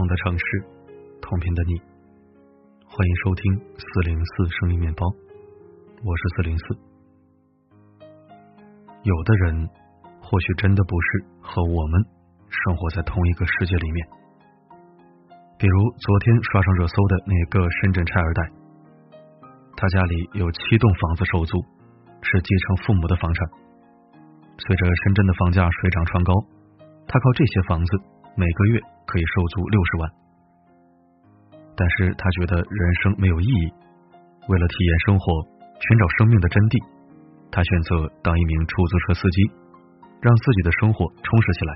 同的城市，同频的你，欢迎收听四零四声音面包，我是四零四。有的人或许真的不是和我们生活在同一个世界里面，比如昨天刷上热搜的那个深圳拆二代，他家里有七栋房子收租，是继承父母的房产。随着深圳的房价水涨船高，他靠这些房子每个月。可以收租六十万，但是他觉得人生没有意义。为了体验生活，寻找生命的真谛，他选择当一名出租车司机，让自己的生活充实起来。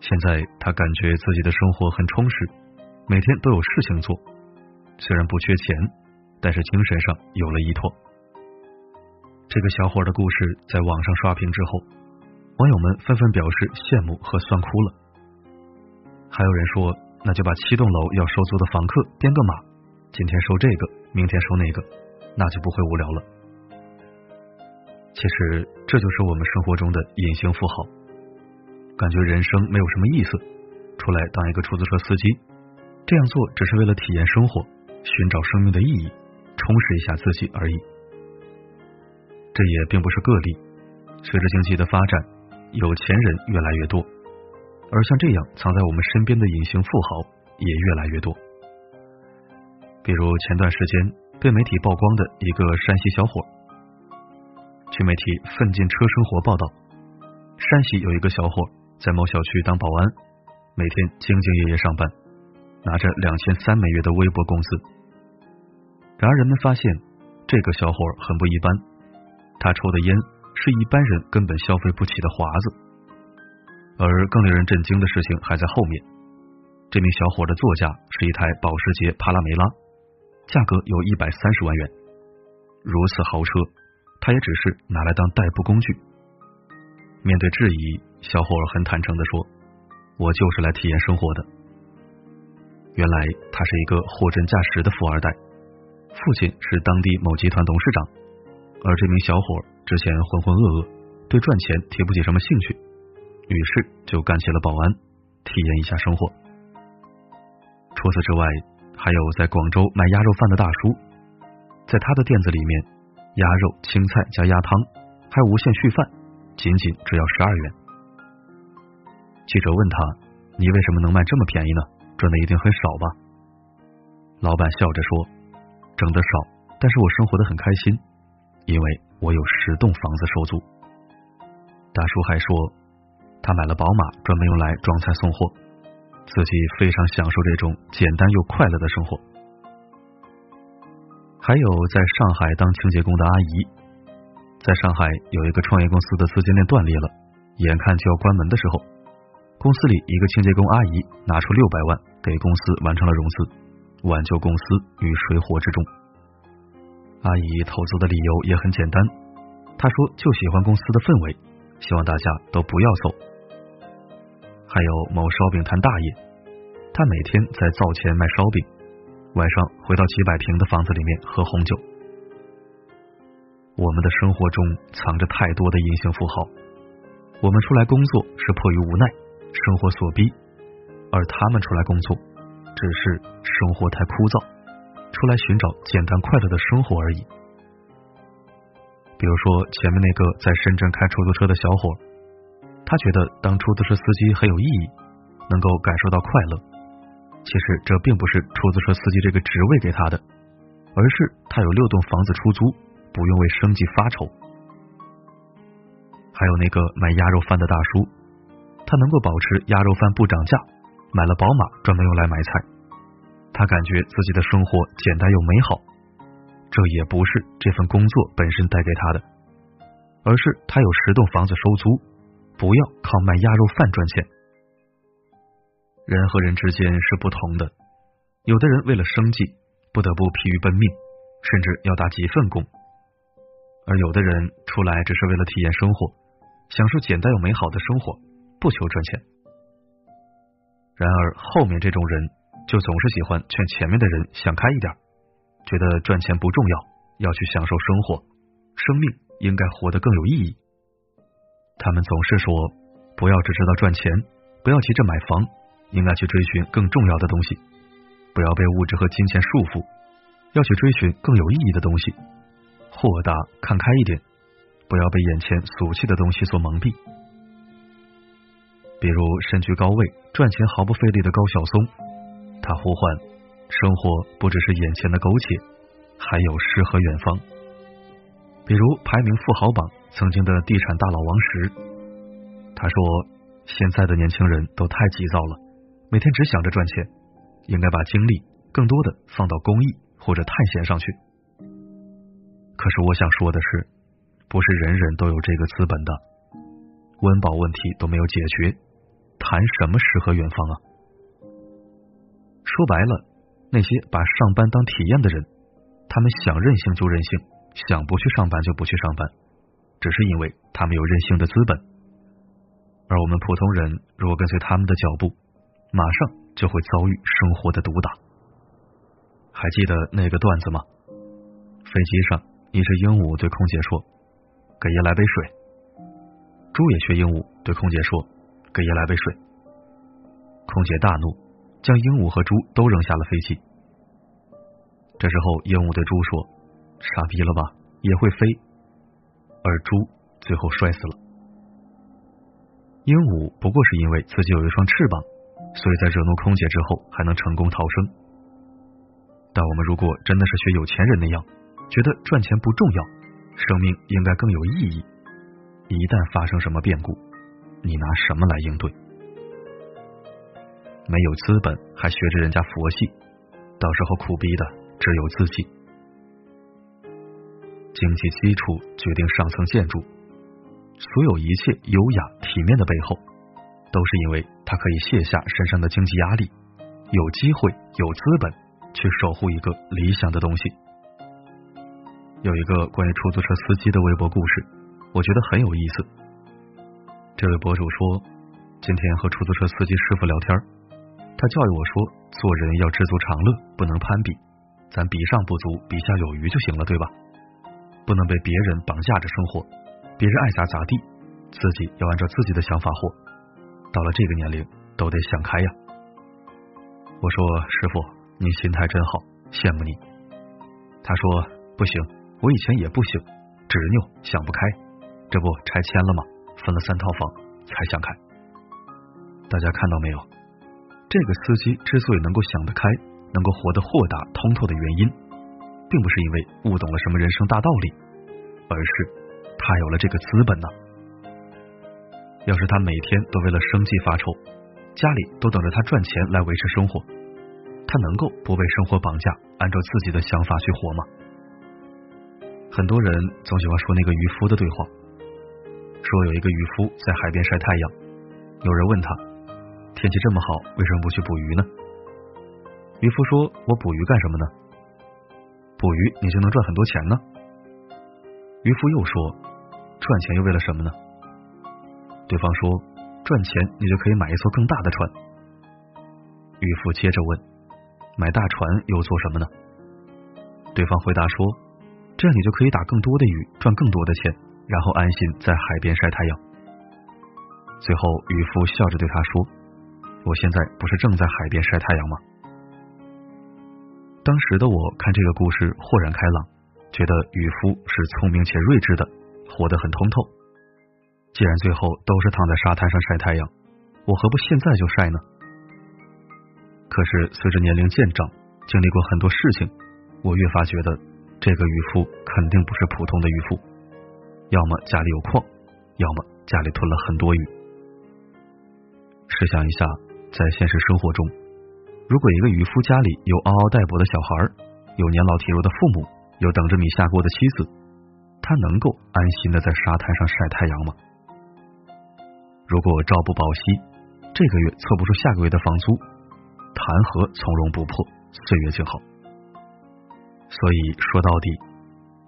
现在他感觉自己的生活很充实，每天都有事情做。虽然不缺钱，但是精神上有了依托。这个小伙的故事在网上刷屏之后，网友们纷纷表示羡慕和酸哭了。还有人说，那就把七栋楼要收租的房客编个码，今天收这个，明天收那个，那就不会无聊了。其实这就是我们生活中的隐形富豪，感觉人生没有什么意思，出来当一个出租车司机，这样做只是为了体验生活，寻找生命的意义，充实一下自己而已。这也并不是个例，随着经济的发展，有钱人越来越多。而像这样藏在我们身边的隐形富豪也越来越多。比如前段时间被媒体曝光的一个山西小伙，据媒体《奋进车生活》报道，山西有一个小伙在某小区当保安，每天兢兢业业上班，拿着两千三美元的微薄工资。然而人们发现这个小伙很不一般，他抽的烟是一般人根本消费不起的华子。而更令人震惊的事情还在后面。这名小伙的座驾是一台保时捷帕拉梅拉，价格有一百三十万元。如此豪车，他也只是拿来当代步工具。面对质疑，小伙很坦诚的说：“我就是来体验生活的。”原来他是一个货真价实的富二代，父亲是当地某集团董事长，而这名小伙之前浑浑噩噩，对赚钱提不起什么兴趣。于是就干起了保安，体验一下生活。除此之外，还有在广州卖鸭肉饭的大叔，在他的店子里面，鸭肉、青菜加鸭汤，还无限续饭，仅仅只要十二元。记者问他：“你为什么能卖这么便宜呢？赚的一定很少吧？”老板笑着说：“挣的少，但是我生活的很开心，因为我有十栋房子收租。”大叔还说。他买了宝马，专门用来装菜送货，自己非常享受这种简单又快乐的生活。还有在上海当清洁工的阿姨，在上海有一个创业公司的资金链断裂了，眼看就要关门的时候，公司里一个清洁工阿姨拿出六百万给公司完成了融资，挽救公司于水火之中。阿姨投资的理由也很简单，她说就喜欢公司的氛围，希望大家都不要走。还有某烧饼摊大爷，他每天在灶前卖烧饼，晚上回到几百平的房子里面喝红酒。我们的生活中藏着太多的隐形富豪，我们出来工作是迫于无奈，生活所逼，而他们出来工作只是生活太枯燥，出来寻找简单快乐的生活而已。比如说前面那个在深圳开出租车的小伙。他觉得当出租车司机很有意义，能够感受到快乐。其实这并不是出租车司机这个职位给他的，而是他有六栋房子出租，不用为生计发愁。还有那个卖鸭肉饭的大叔，他能够保持鸭肉饭不涨价，买了宝马专门用来买菜。他感觉自己的生活简单又美好。这也不是这份工作本身带给他的，而是他有十栋房子收租。不要靠卖鸭肉饭赚钱。人和人之间是不同的，有的人为了生计不得不疲于奔命，甚至要打几份工；而有的人出来只是为了体验生活，享受简单又美好的生活，不求赚钱。然而后面这种人就总是喜欢劝前面的人想开一点，觉得赚钱不重要，要去享受生活，生命应该活得更有意义。他们总是说，不要只知道赚钱，不要急着买房，应该去追寻更重要的东西，不要被物质和金钱束缚，要去追寻更有意义的东西，豁达看开一点，不要被眼前俗气的东西所蒙蔽。比如身居高位、赚钱毫不费力的高晓松，他呼唤生活不只是眼前的苟且，还有诗和远方。比如排名富豪榜曾经的地产大佬王石，他说：“现在的年轻人都太急躁了，每天只想着赚钱，应该把精力更多的放到公益或者探险上去。”可是我想说的是，不是人人都有这个资本的，温饱问题都没有解决。谈什么诗和远方啊？说白了，那些把上班当体验的人，他们想任性就任性，想不去上班就不去上班，只是因为他们有任性的资本。而我们普通人如果跟随他们的脚步，马上就会遭遇生活的毒打。还记得那个段子吗？飞机上，一只鹦鹉对空姐说：“给爷来杯水。”猪也学鹦鹉对空姐说。给爷来杯水。空姐大怒，将鹦鹉和猪都扔下了飞机。这时候，鹦鹉对猪说：“傻逼了吧？也会飞。”而猪最后摔死了。鹦鹉不过是因为自己有一双翅膀，所以在惹怒空姐之后还能成功逃生。但我们如果真的是学有钱人那样，觉得赚钱不重要，生命应该更有意义，一旦发生什么变故。你拿什么来应对？没有资本还学着人家佛系，到时候苦逼的只有自己。经济基础决定上层建筑，所有一切优雅体面的背后，都是因为他可以卸下身上的经济压力，有机会有资本去守护一个理想的东西。有一个关于出租车司机的微博故事，我觉得很有意思。这位博主说，今天和出租车司机师傅聊天，他教育我说，做人要知足常乐，不能攀比，咱比上不足，比下有余就行了，对吧？不能被别人绑架着生活，别人爱咋咋地，自己要按照自己的想法活。到了这个年龄，都得想开呀。我说师傅，你心态真好，羡慕你。他说不行，我以前也不行，执拗，想不开，这不拆迁了吗？分了三套房才想开，大家看到没有？这个司机之所以能够想得开，能够活得豁达通透的原因，并不是因为悟懂了什么人生大道理，而是他有了这个资本呢。要是他每天都为了生计发愁，家里都等着他赚钱来维持生活，他能够不被生活绑架，按照自己的想法去活吗？很多人总喜欢说那个渔夫的对话。说有一个渔夫在海边晒太阳，有人问他，天气这么好，为什么不去捕鱼呢？渔夫说：“我捕鱼干什么呢？捕鱼你就能赚很多钱呢。”渔夫又说：“赚钱又为了什么呢？”对方说：“赚钱你就可以买一艘更大的船。”渔夫接着问：“买大船又做什么呢？”对方回答说：“这样你就可以打更多的鱼，赚更多的钱。”然后安心在海边晒太阳。最后，渔夫笑着对他说：“我现在不是正在海边晒太阳吗？”当时的我看这个故事豁然开朗，觉得渔夫是聪明且睿智的，活得很通透。既然最后都是躺在沙滩上晒太阳，我何不现在就晒呢？可是随着年龄渐长，经历过很多事情，我越发觉得这个渔夫肯定不是普通的渔夫。要么家里有矿，要么家里囤了很多鱼。试想一下，在现实生活中，如果一个渔夫家里有嗷嗷待哺的小孩，有年老体弱的父母，有等着米下锅的妻子，他能够安心的在沙滩上晒太阳吗？如果朝不保夕，这个月凑不出下个月的房租，谈何从容不迫、岁月静好？所以说到底。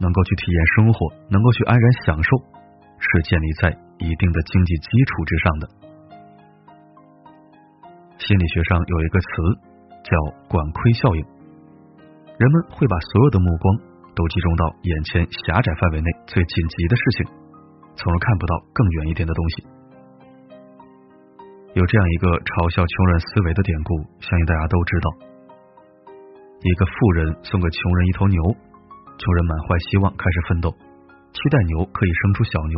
能够去体验生活，能够去安然享受，是建立在一定的经济基础之上的。心理学上有一个词叫“管窥效应”，人们会把所有的目光都集中到眼前狭窄范围内最紧急的事情，从而看不到更远一点的东西。有这样一个嘲笑穷人思维的典故，相信大家都知道。一个富人送给穷人一头牛，穷人满怀希望开始奋斗，期待牛可以生出小牛。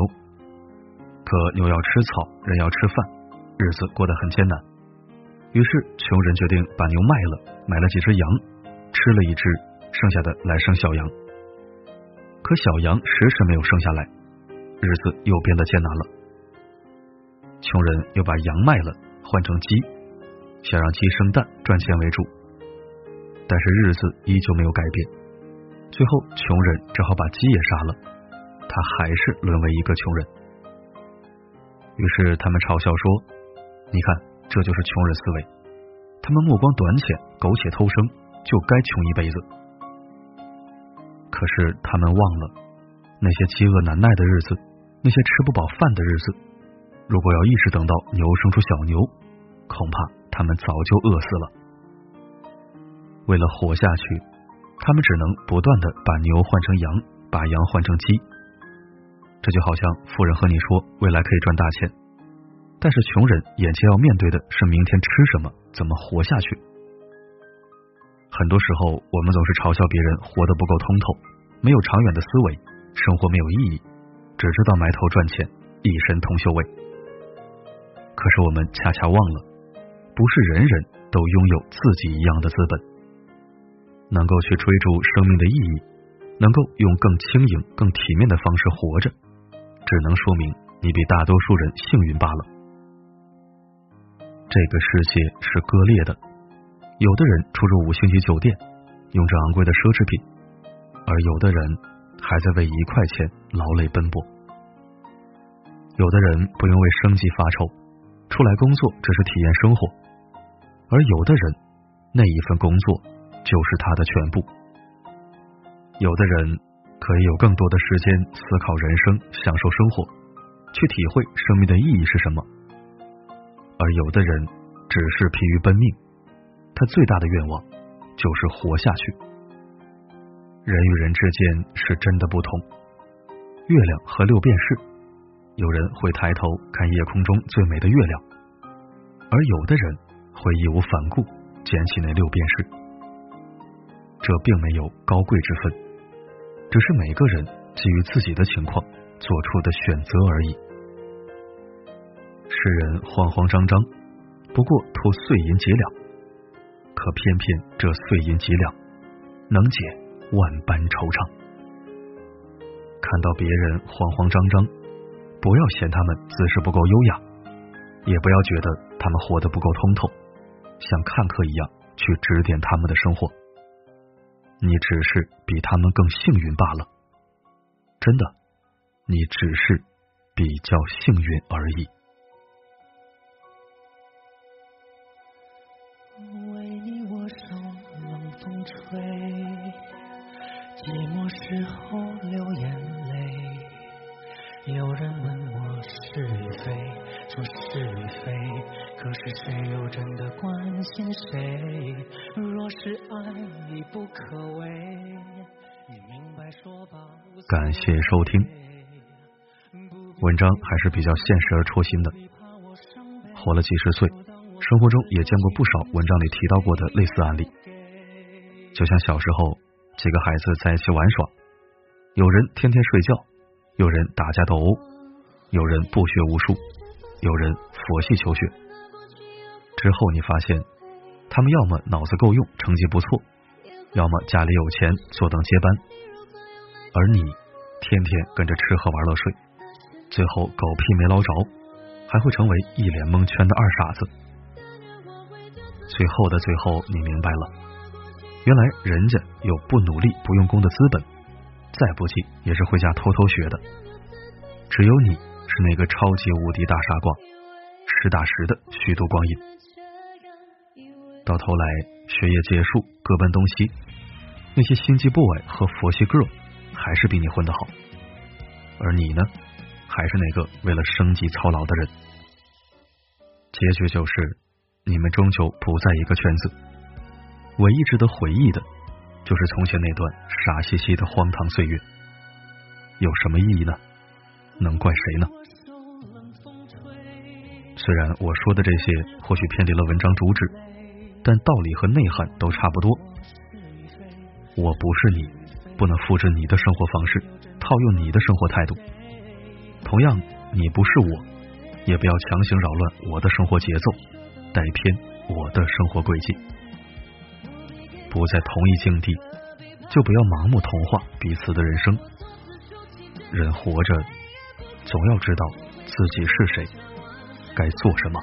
可牛要吃草，人要吃饭，日子过得很艰难。于是穷人决定把牛卖了，买了几只羊，吃了一只，剩下的来生小羊。可小羊迟迟没有生下来，日子又变得艰难了。穷人又把羊卖了，换成鸡，想让鸡生蛋赚钱为主。但是日子依旧没有改变，最后穷人只好把鸡也杀了，他还是沦为一个穷人。于是他们嘲笑说：“你看，这就是穷人思维，他们目光短浅，苟且偷生，就该穷一辈子。”可是他们忘了，那些饥饿难耐的日子，那些吃不饱饭的日子。如果要一直等到牛生出小牛，恐怕他们早就饿死了。为了活下去，他们只能不断的把牛换成羊，把羊换成鸡。这就好像富人和你说未来可以赚大钱，但是穷人眼前要面对的是明天吃什么，怎么活下去。很多时候，我们总是嘲笑别人活得不够通透，没有长远的思维，生活没有意义，只知道埋头赚钱，一身铜锈味。可是我们恰恰忘了，不是人人都拥有自己一样的资本，能够去追逐生命的意义，能够用更轻盈、更体面的方式活着，只能说明你比大多数人幸运罢了。这个世界是割裂的，有的人出入五星级酒店，用着昂贵的奢侈品，而有的人还在为一块钱劳累奔波，有的人不用为生计发愁。出来工作只是体验生活，而有的人那一份工作就是他的全部。有的人可以有更多的时间思考人生，享受生活，去体会生命的意义是什么；而有的人只是疲于奔命，他最大的愿望就是活下去。人与人之间是真的不同，月亮和六便士。有人会抬头看夜空中最美的月亮，而有的人会义无反顾捡起那六便士。这并没有高贵之分，只是每个人基于自己的情况做出的选择而已。世人慌慌张张，不过图碎银几两，可偏偏这碎银几两能解万般惆怅。看到别人慌慌张张。不要嫌他们姿势不够优雅，也不要觉得他们活得不够通透，像看客一样去指点他们的生活。你只是比他们更幸运罢了，真的，你只是比较幸运而已。寂寞时候流眼泪。有人问我是与非，说是与非，可是谁又真的关心谁？若是爱已不可为，你明白说吧。感谢收听，文章还是比较现实而戳心的。活了几十岁，生活中也见过不少文章里提到过的类似案例。就像小时候几个孩子在一起玩耍，有人天天睡觉。有人打架斗殴，有人不学无术，有人佛系求学。之后你发现，他们要么脑子够用，成绩不错，要么家里有钱，坐等接班。而你天天跟着吃喝玩乐睡，最后狗屁没捞着，还会成为一脸蒙圈的二傻子。最后的最后，你明白了，原来人家有不努力、不用功的资本。再不济也是回家偷偷学的，只有你是那个超级无敌大傻瓜，实打实的虚度光阴。到头来学业结束，各奔东西，那些心机 boy 和佛系 girl 还是比你混得好，而你呢，还是那个为了生计操劳的人。结局就是，你们终究不在一个圈子。唯一值得回忆的。就是从前那段傻兮兮的荒唐岁月，有什么意义呢？能怪谁呢？虽然我说的这些或许偏离了文章主旨，但道理和内涵都差不多。我不是你，不能复制你的生活方式，套用你的生活态度。同样，你不是我，也不要强行扰乱我的生活节奏，带偏我的生活轨迹。不在同一境地，就不要盲目同化彼此的人生。人活着，总要知道自己是谁，该做什么。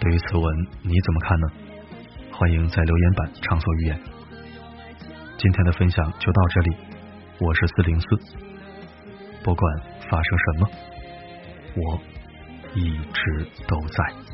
对于此文，你怎么看呢？欢迎在留言板畅所欲言。今天的分享就到这里，我是四零四。不管发生什么，我一直都在。